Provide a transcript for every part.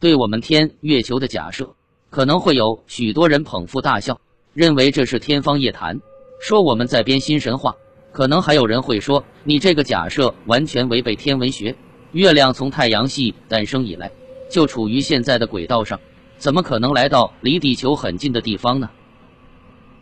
对我们天月球的假设，可能会有许多人捧腹大笑，认为这是天方夜谭，说我们在编新神话。可能还有人会说，你这个假设完全违背天文学。月亮从太阳系诞生以来，就处于现在的轨道上，怎么可能来到离地球很近的地方呢？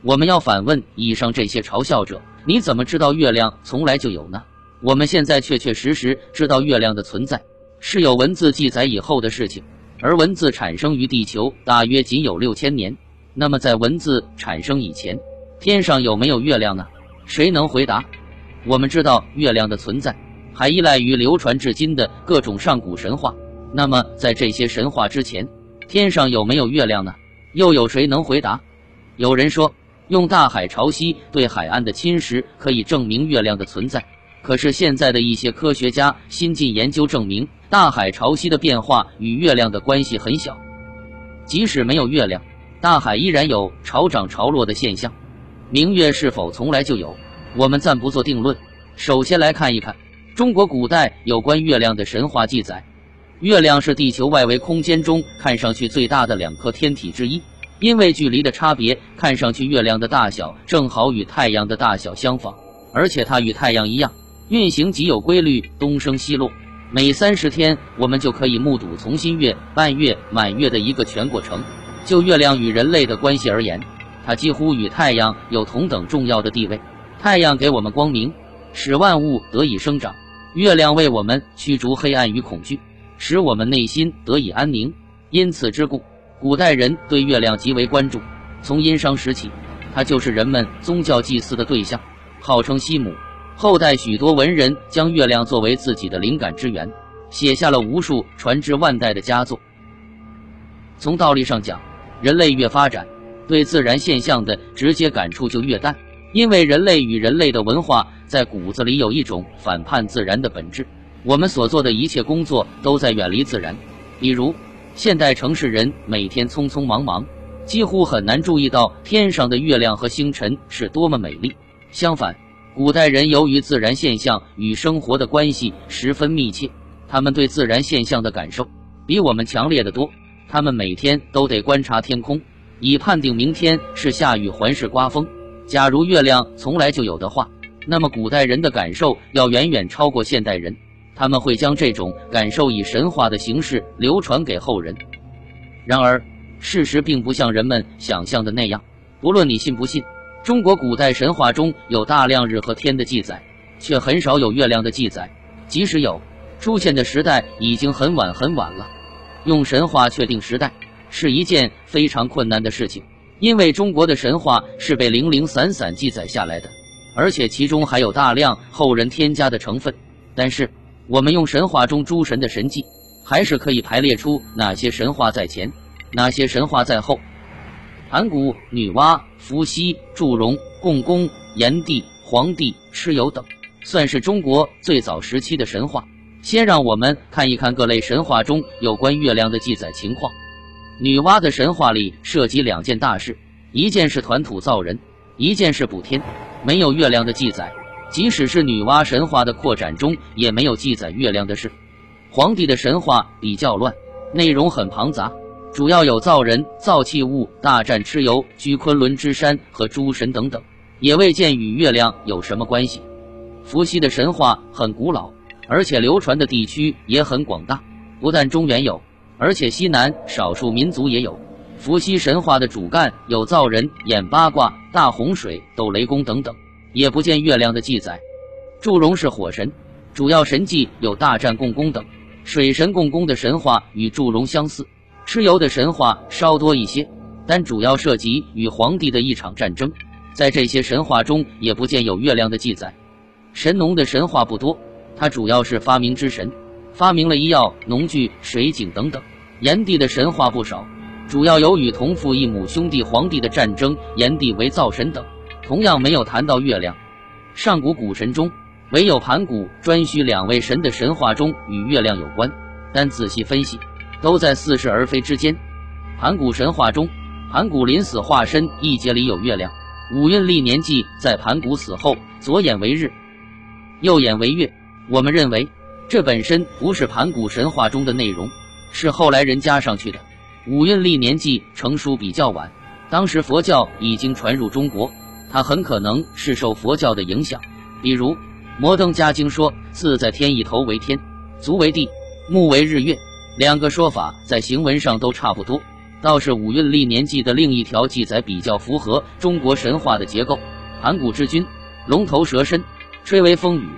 我们要反问以上这些嘲笑者：你怎么知道月亮从来就有呢？我们现在确确实实知道月亮的存在，是有文字记载以后的事情。而文字产生于地球大约仅有六千年，那么在文字产生以前，天上有没有月亮呢？谁能回答？我们知道月亮的存在，还依赖于流传至今的各种上古神话。那么在这些神话之前，天上有没有月亮呢？又有谁能回答？有人说，用大海潮汐对海岸的侵蚀可以证明月亮的存在。可是现在的一些科学家新近研究证明。大海潮汐的变化与月亮的关系很小，即使没有月亮，大海依然有潮涨潮落的现象。明月是否从来就有？我们暂不做定论。首先来看一看中国古代有关月亮的神话记载。月亮是地球外围空间中看上去最大的两颗天体之一，因为距离的差别，看上去月亮的大小正好与太阳的大小相仿，而且它与太阳一样，运行极有规律，东升西落。每三十天，我们就可以目睹从新月、半月、满月的一个全过程。就月亮与人类的关系而言，它几乎与太阳有同等重要的地位。太阳给我们光明，使万物得以生长；月亮为我们驱逐黑暗与恐惧，使我们内心得以安宁。因此之故，古代人对月亮极为关注。从殷商时起，它就是人们宗教祭祀的对象，号称西母。后代许多文人将月亮作为自己的灵感之源，写下了无数传至万代的佳作。从道理上讲，人类越发展，对自然现象的直接感触就越淡，因为人类与人类的文化在骨子里有一种反叛自然的本质。我们所做的一切工作都在远离自然，比如现代城市人每天匆匆忙忙，几乎很难注意到天上的月亮和星辰是多么美丽。相反，古代人由于自然现象与生活的关系十分密切，他们对自然现象的感受比我们强烈的多。他们每天都得观察天空，以判定明天是下雨还是刮风。假如月亮从来就有的话，那么古代人的感受要远远超过现代人。他们会将这种感受以神话的形式流传给后人。然而，事实并不像人们想象的那样。不论你信不信。中国古代神话中有大量日和天的记载，却很少有月亮的记载。即使有，出现的时代已经很晚很晚了。用神话确定时代是一件非常困难的事情，因为中国的神话是被零零散散记载下来的，而且其中还有大量后人添加的成分。但是，我们用神话中诸神的神迹，还是可以排列出哪些神话在前，哪些神话在后。盘古、女娲、伏羲、祝融、共工、炎帝、黄帝、蚩尤等，算是中国最早时期的神话。先让我们看一看各类神话中有关月亮的记载情况。女娲的神话里涉及两件大事，一件是团土造人，一件是补天，没有月亮的记载。即使是女娲神话的扩展中，也没有记载月亮的事。黄帝的神话比较乱，内容很庞杂。主要有造人、造器物、大战蚩尤、居昆仑之山和诸神等等，也未见与月亮有什么关系。伏羲的神话很古老，而且流传的地区也很广大，不但中原有，而且西南少数民族也有。伏羲神话的主干有造人、演八卦、大洪水、斗雷公等等，也不见月亮的记载。祝融是火神，主要神迹有大战共工等。水神共工的神话与祝融相似。蚩尤的神话稍多一些，但主要涉及与黄帝的一场战争。在这些神话中，也不见有月亮的记载。神农的神话不多，他主要是发明之神，发明了医药、农具、水井等等。炎帝的神话不少，主要有与同父异母兄弟黄帝的战争，炎帝为灶神等，同样没有谈到月亮。上古古神中，唯有盘古、颛顼两位神的神话中与月亮有关，但仔细分析。都在似是而非之间。盘古神话中，盘古临死化身一节里有月亮。五运历年纪在盘古死后，左眼为日，右眼为月。我们认为这本身不是盘古神话中的内容，是后来人加上去的。五运历年纪成书比较晚，当时佛教已经传入中国，它很可能是受佛教的影响。比如《摩登伽经》说：“自在天意，头为天，足为地，目为日月。”两个说法在行文上都差不多。倒是五运历年记的另一条记载比较符合中国神话的结构：盘古之君，龙头蛇身，吹为风雨，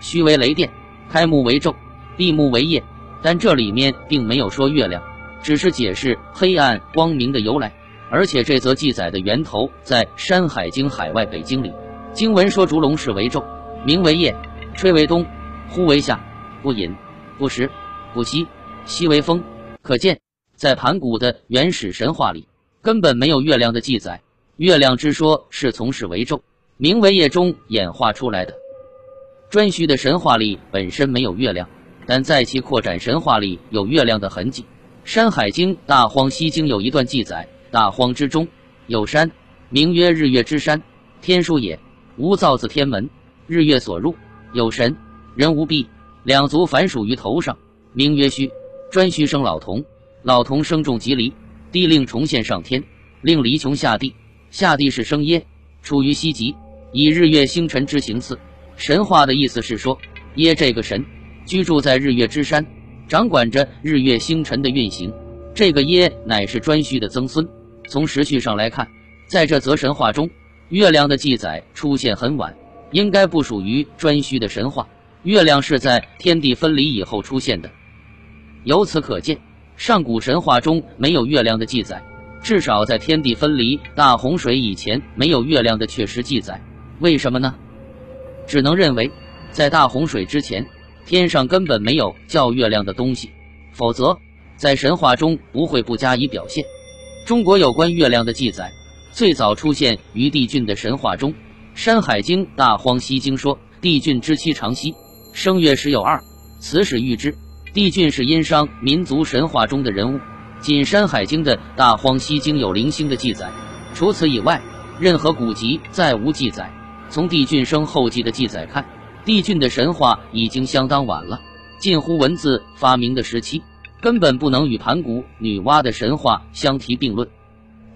虚为雷电，开目为昼，闭目为夜。但这里面并没有说月亮，只是解释黑暗光明的由来。而且这则记载的源头在《山海经·海外北经》里，经文说烛龙是为昼，名为夜，吹为东，呼为夏，不饮，不食，不息，西为风。可见。在盘古的原始神话里，根本没有月亮的记载。月亮之说是从始为昼，名为夜中演化出来的。颛顼的神话里本身没有月亮，但在其扩展神话里有月亮的痕迹。《山海经·大荒西经》有一段记载：大荒之中有山，名曰日月之山，天书也。无造自天门，日月所入。有神，人无臂，两足反属于头上，名曰虚。颛顼生老童。老童生重吉离，帝令重现上天，令离穷下地。下地是生耶，处于西极，以日月星辰之行祀。神话的意思是说，耶这个神居住在日月之山，掌管着日月星辰的运行。这个耶乃是颛顼的曾孙。从时序上来看，在这则神话中，月亮的记载出现很晚，应该不属于颛顼的神话。月亮是在天地分离以后出现的。由此可见。上古神话中没有月亮的记载，至少在天地分离、大洪水以前没有月亮的确实记载。为什么呢？只能认为，在大洪水之前，天上根本没有叫月亮的东西，否则在神话中不会不加以表现。中国有关月亮的记载，最早出现于帝俊的神话中，《山海经·大荒西经》说：“帝俊之妻长息，生月时有二，此始遇之。”帝俊是殷商民族神话中的人物，仅《山海经》的大荒西经有零星的记载，除此以外，任何古籍再无记载。从帝俊生后记的记载看，帝俊的神话已经相当晚了，近乎文字发明的时期，根本不能与盘古、女娲的神话相提并论。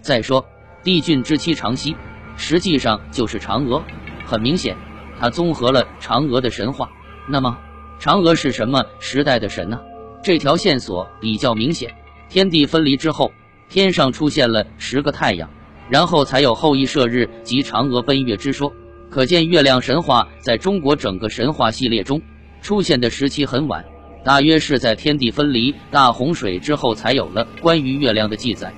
再说，帝俊之妻长息，实际上就是嫦娥，很明显，他综合了嫦娥的神话。那么？嫦娥是什么时代的神呢？这条线索比较明显。天地分离之后，天上出现了十个太阳，然后才有后羿射日及嫦娥奔月之说。可见月亮神话在中国整个神话系列中出现的时期很晚，大约是在天地分离、大洪水之后才有了关于月亮的记载。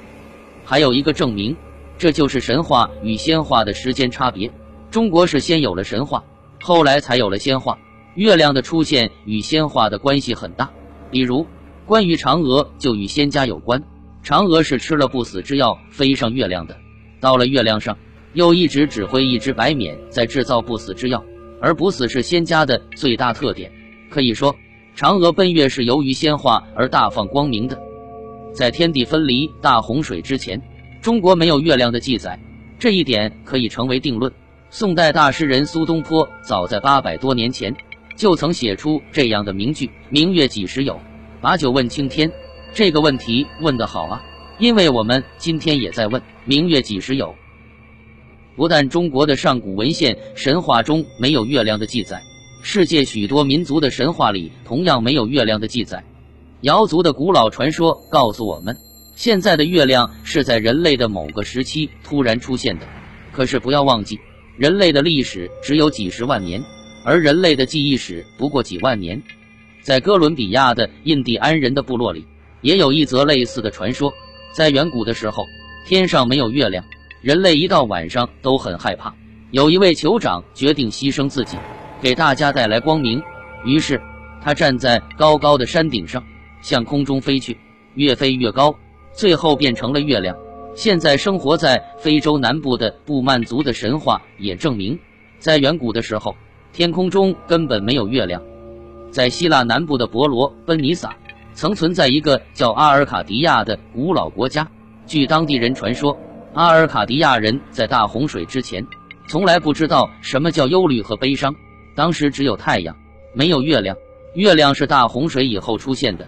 还有一个证明，这就是神话与仙话的时间差别。中国是先有了神话，后来才有了仙话。月亮的出现与仙话的关系很大，比如关于嫦娥就与仙家有关。嫦娥是吃了不死之药飞上月亮的，到了月亮上又一直指挥一只白冕在制造不死之药，而不死是仙家的最大特点。可以说，嫦娥奔月是由于仙化而大放光明的。在天地分离、大洪水之前，中国没有月亮的记载，这一点可以成为定论。宋代大诗人苏东坡早在八百多年前。就曾写出这样的名句：“明月几时有？把酒问青天。”这个问题问得好啊，因为我们今天也在问：明月几时有？不但中国的上古文献神话中没有月亮的记载，世界许多民族的神话里同样没有月亮的记载。瑶族的古老传说告诉我们，现在的月亮是在人类的某个时期突然出现的。可是不要忘记，人类的历史只有几十万年。而人类的记忆史不过几万年，在哥伦比亚的印第安人的部落里，也有一则类似的传说。在远古的时候，天上没有月亮，人类一到晚上都很害怕。有一位酋长决定牺牲自己，给大家带来光明。于是他站在高高的山顶上，向空中飞去，越飞越高，最后变成了月亮。现在生活在非洲南部的布曼族的神话也证明，在远古的时候。天空中根本没有月亮。在希腊南部的伯罗奔尼撒，曾存在一个叫阿尔卡迪亚的古老国家。据当地人传说，阿尔卡迪亚人在大洪水之前，从来不知道什么叫忧虑和悲伤。当时只有太阳，没有月亮。月亮是大洪水以后出现的。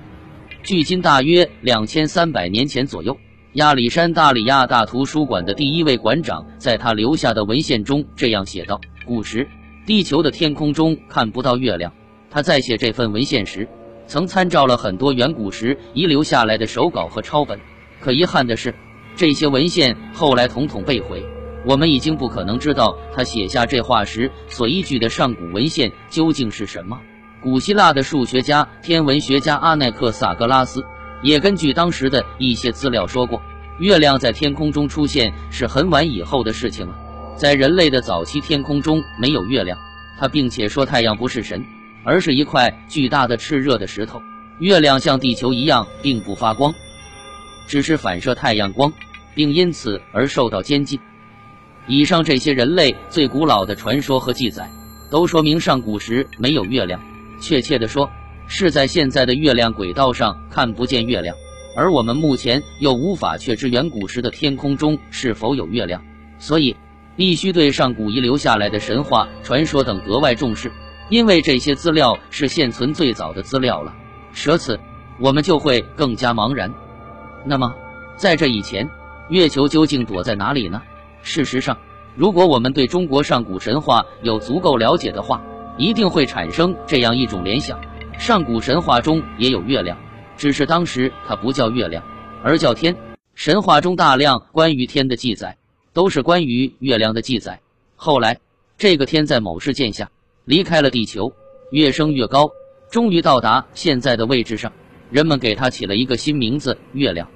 距今大约两千三百年前左右。亚历山大里亚大图书馆的第一位馆长在他留下的文献中这样写道：“古时，地球的天空中看不到月亮。”他在写这份文献时，曾参照了很多远古时遗留下来的手稿和抄本。可遗憾的是，这些文献后来统统被毁。我们已经不可能知道他写下这话时所依据的上古文献究竟是什么。古希腊的数学家、天文学家阿奈克萨格拉斯。也根据当时的一些资料说过，月亮在天空中出现是很晚以后的事情了。在人类的早期，天空中没有月亮。他并且说，太阳不是神，而是一块巨大的炽热的石头。月亮像地球一样，并不发光，只是反射太阳光，并因此而受到监禁。以上这些人类最古老的传说和记载，都说明上古时没有月亮。确切地说，是在现在的月亮轨道上看不见月亮，而我们目前又无法确知远古时的天空中是否有月亮，所以必须对上古遗留下来的神话、传说等格外重视，因为这些资料是现存最早的资料了。舍此，我们就会更加茫然。那么，在这以前，月球究竟躲在哪里呢？事实上，如果我们对中国上古神话有足够了解的话，一定会产生这样一种联想。上古神话中也有月亮，只是当时它不叫月亮，而叫天。神话中大量关于天的记载，都是关于月亮的记载。后来，这个天在某事件下离开了地球，越升越高，终于到达现在的位置上。人们给它起了一个新名字——月亮。